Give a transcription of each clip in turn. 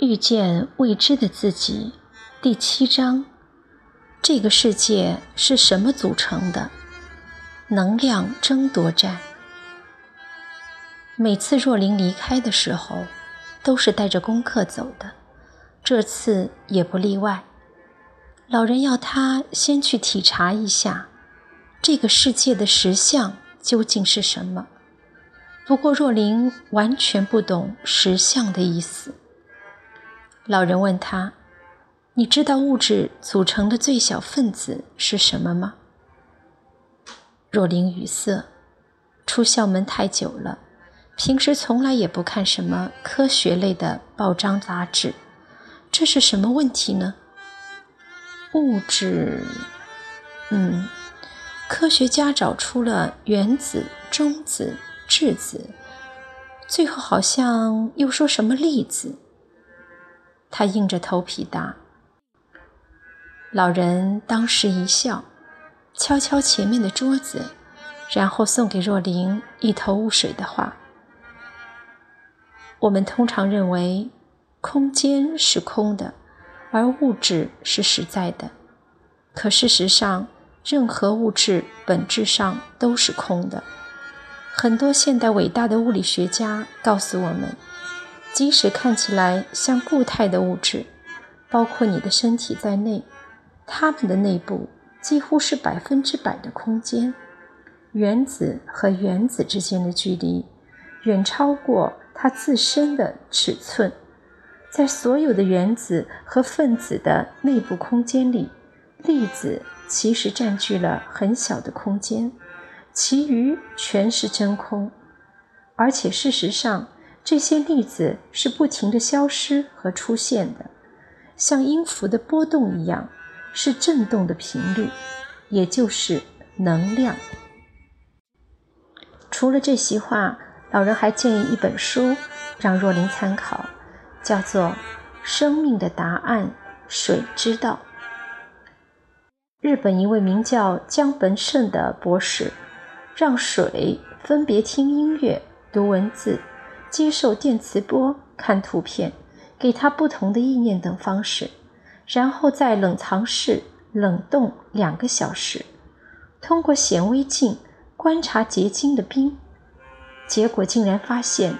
遇见未知的自己，第七章：这个世界是什么组成的？能量争夺战。每次若琳离开的时候，都是带着功课走的，这次也不例外。老人要他先去体察一下，这个世界的实相究竟是什么。不过若琳完全不懂实相的意思。老人问他：“你知道物质组成的最小分子是什么吗？”若琳语塞。出校门太久了，平时从来也不看什么科学类的报章杂志。这是什么问题呢？物质……嗯，科学家找出了原子、中子、质子，最后好像又说什么粒子。他硬着头皮答。老人当时一笑，敲敲前面的桌子，然后送给若琳一头雾水的话：“我们通常认为，空间是空的，而物质是实在的。可事实上，任何物质本质上都是空的。很多现代伟大的物理学家告诉我们。”即使看起来像固态的物质，包括你的身体在内，它们的内部几乎是百分之百的空间。原子和原子之间的距离远超过它自身的尺寸。在所有的原子和分子的内部空间里，粒子其实占据了很小的空间，其余全是真空。而且事实上，这些粒子是不停的消失和出现的，像音符的波动一样，是振动的频率，也就是能量。除了这席话，老人还建议一本书让若琳参考，叫做《生命的答案：水之道》。日本一位名叫江本胜的博士，让水分别听音乐、读文字。接受电磁波、看图片，给他不同的意念等方式，然后在冷藏室冷冻两个小时，通过显微镜观察结晶的冰，结果竟然发现，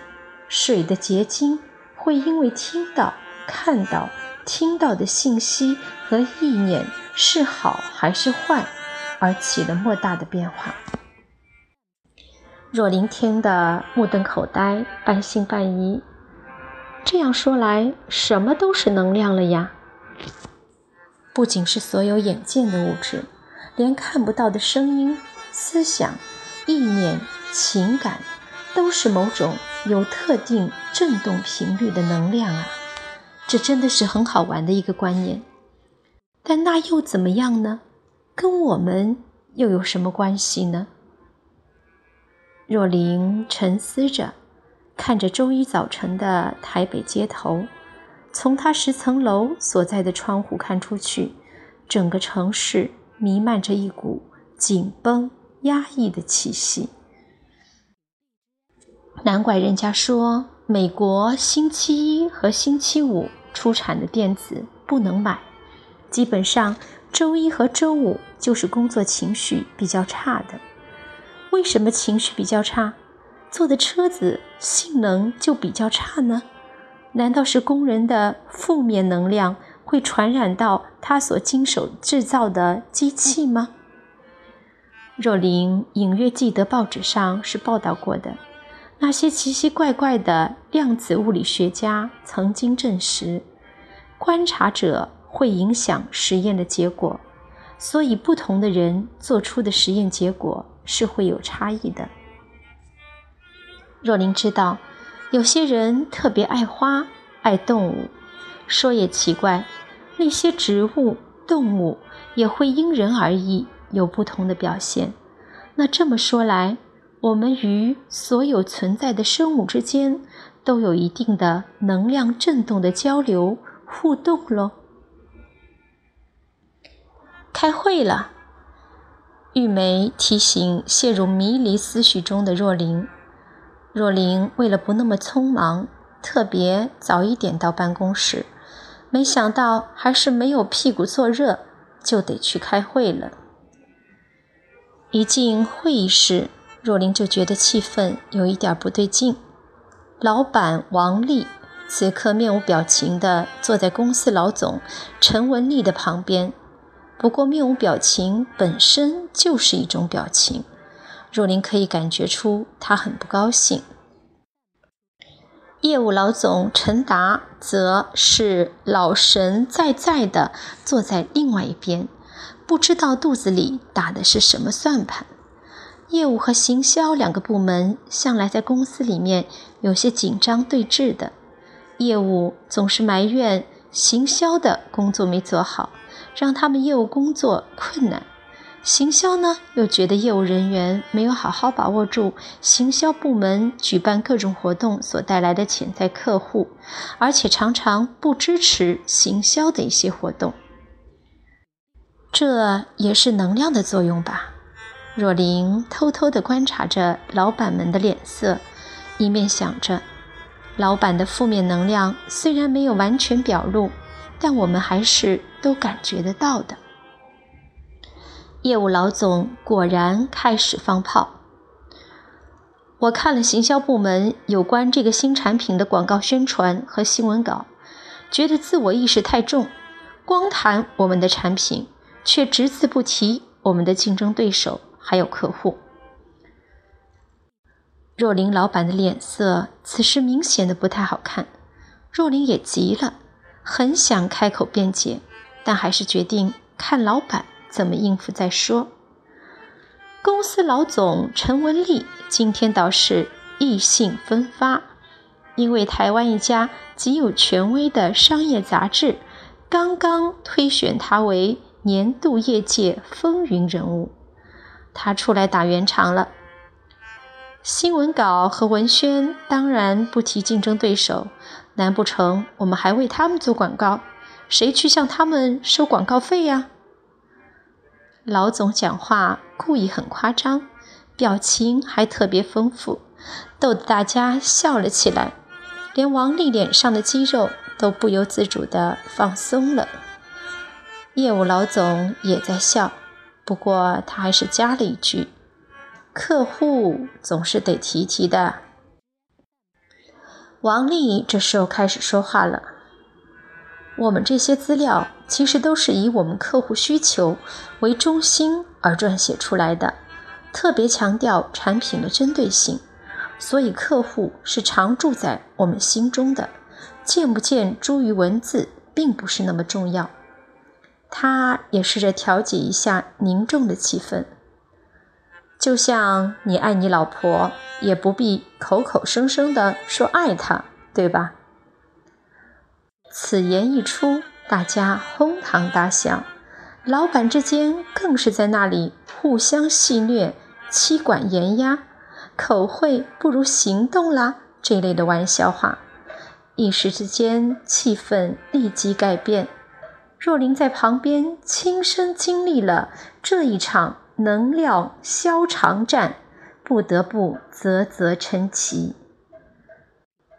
水的结晶会因为听到、看到、听到的信息和意念是好还是坏，而起了莫大的变化。若琳听得目瞪口呆，半信半疑。这样说来，什么都是能量了呀？不仅是所有眼见的物质，连看不到的声音、思想、意念、情感，都是某种有特定振动频率的能量啊！这真的是很好玩的一个观念。但那又怎么样呢？跟我们又有什么关系呢？若琳沉思着，看着周一早晨的台北街头，从她十层楼所在的窗户看出去，整个城市弥漫着一股紧绷、压抑的气息。难怪人家说，美国星期一和星期五出产的电子不能买，基本上周一和周五就是工作情绪比较差的。为什么情绪比较差，坐的车子性能就比较差呢？难道是工人的负面能量会传染到他所经手制造的机器吗？若琳隐约记得报纸上是报道过的，那些奇奇怪怪的量子物理学家曾经证实，观察者会影响实验的结果，所以不同的人做出的实验结果。是会有差异的。若琳知道，有些人特别爱花、爱动物。说也奇怪，那些植物、动物也会因人而异，有不同的表现。那这么说来，我们与所有存在的生物之间都有一定的能量振动的交流互动喽。开会了。玉梅提醒陷入迷离思绪中的若琳。若琳为了不那么匆忙，特别早一点到办公室，没想到还是没有屁股坐热，就得去开会了。一进会议室，若琳就觉得气氛有一点不对劲。老板王丽此刻面无表情地坐在公司老总陈文丽的旁边，不过面无表情本身就是一种表情，若琳可以感觉出他很不高兴。业务老总陈达则是老神在在的坐在另外一边，不知道肚子里打的是什么算盘。业务和行销两个部门向来在公司里面有些紧张对峙的，业务总是埋怨行销的工作没做好，让他们业务工作困难。行销呢，又觉得业务人员没有好好把握住行销部门举办各种活动所带来的潜在客户，而且常常不支持行销的一些活动。这也是能量的作用吧？若琳偷偷地观察着老板们的脸色，一面想着，老板的负面能量虽然没有完全表露，但我们还是都感觉得到的。业务老总果然开始放炮。我看了行销部门有关这个新产品的广告宣传和新闻稿，觉得自我意识太重，光谈我们的产品，却只字不提我们的竞争对手还有客户。若琳老板的脸色此时明显的不太好看，若琳也急了，很想开口辩解，但还是决定看老板。怎么应付再说。公司老总陈文丽今天倒是意兴奋发，因为台湾一家极有权威的商业杂志刚刚推选他为年度业界风云人物，他出来打圆场了。新闻稿和文宣当然不提竞争对手，难不成我们还为他们做广告？谁去向他们收广告费呀？老总讲话故意很夸张，表情还特别丰富，逗得大家笑了起来，连王丽脸上的肌肉都不由自主地放松了。业务老总也在笑，不过他还是加了一句：“客户总是得提提的。”王丽这时候开始说话了。我们这些资料其实都是以我们客户需求为中心而撰写出来的，特别强调产品的针对性，所以客户是常驻在我们心中的，见不见诸于文字并不是那么重要。他也试着调节一下凝重的气氛，就像你爱你老婆，也不必口口声声的说爱她，对吧？此言一出，大家哄堂大笑，老板之间更是在那里互相戏谑、妻管严压、口惠不如行动啦这类的玩笑话。一时之间，气氛立即改变。若琳在旁边亲身经历了这一场能量消长战，不得不啧啧称奇。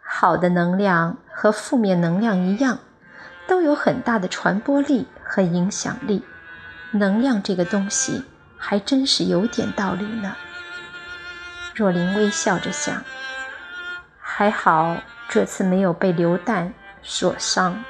好的能量和负面能量一样，都有很大的传播力和影响力。能量这个东西还真是有点道理呢。若琳微笑着想，还好这次没有被流弹所伤。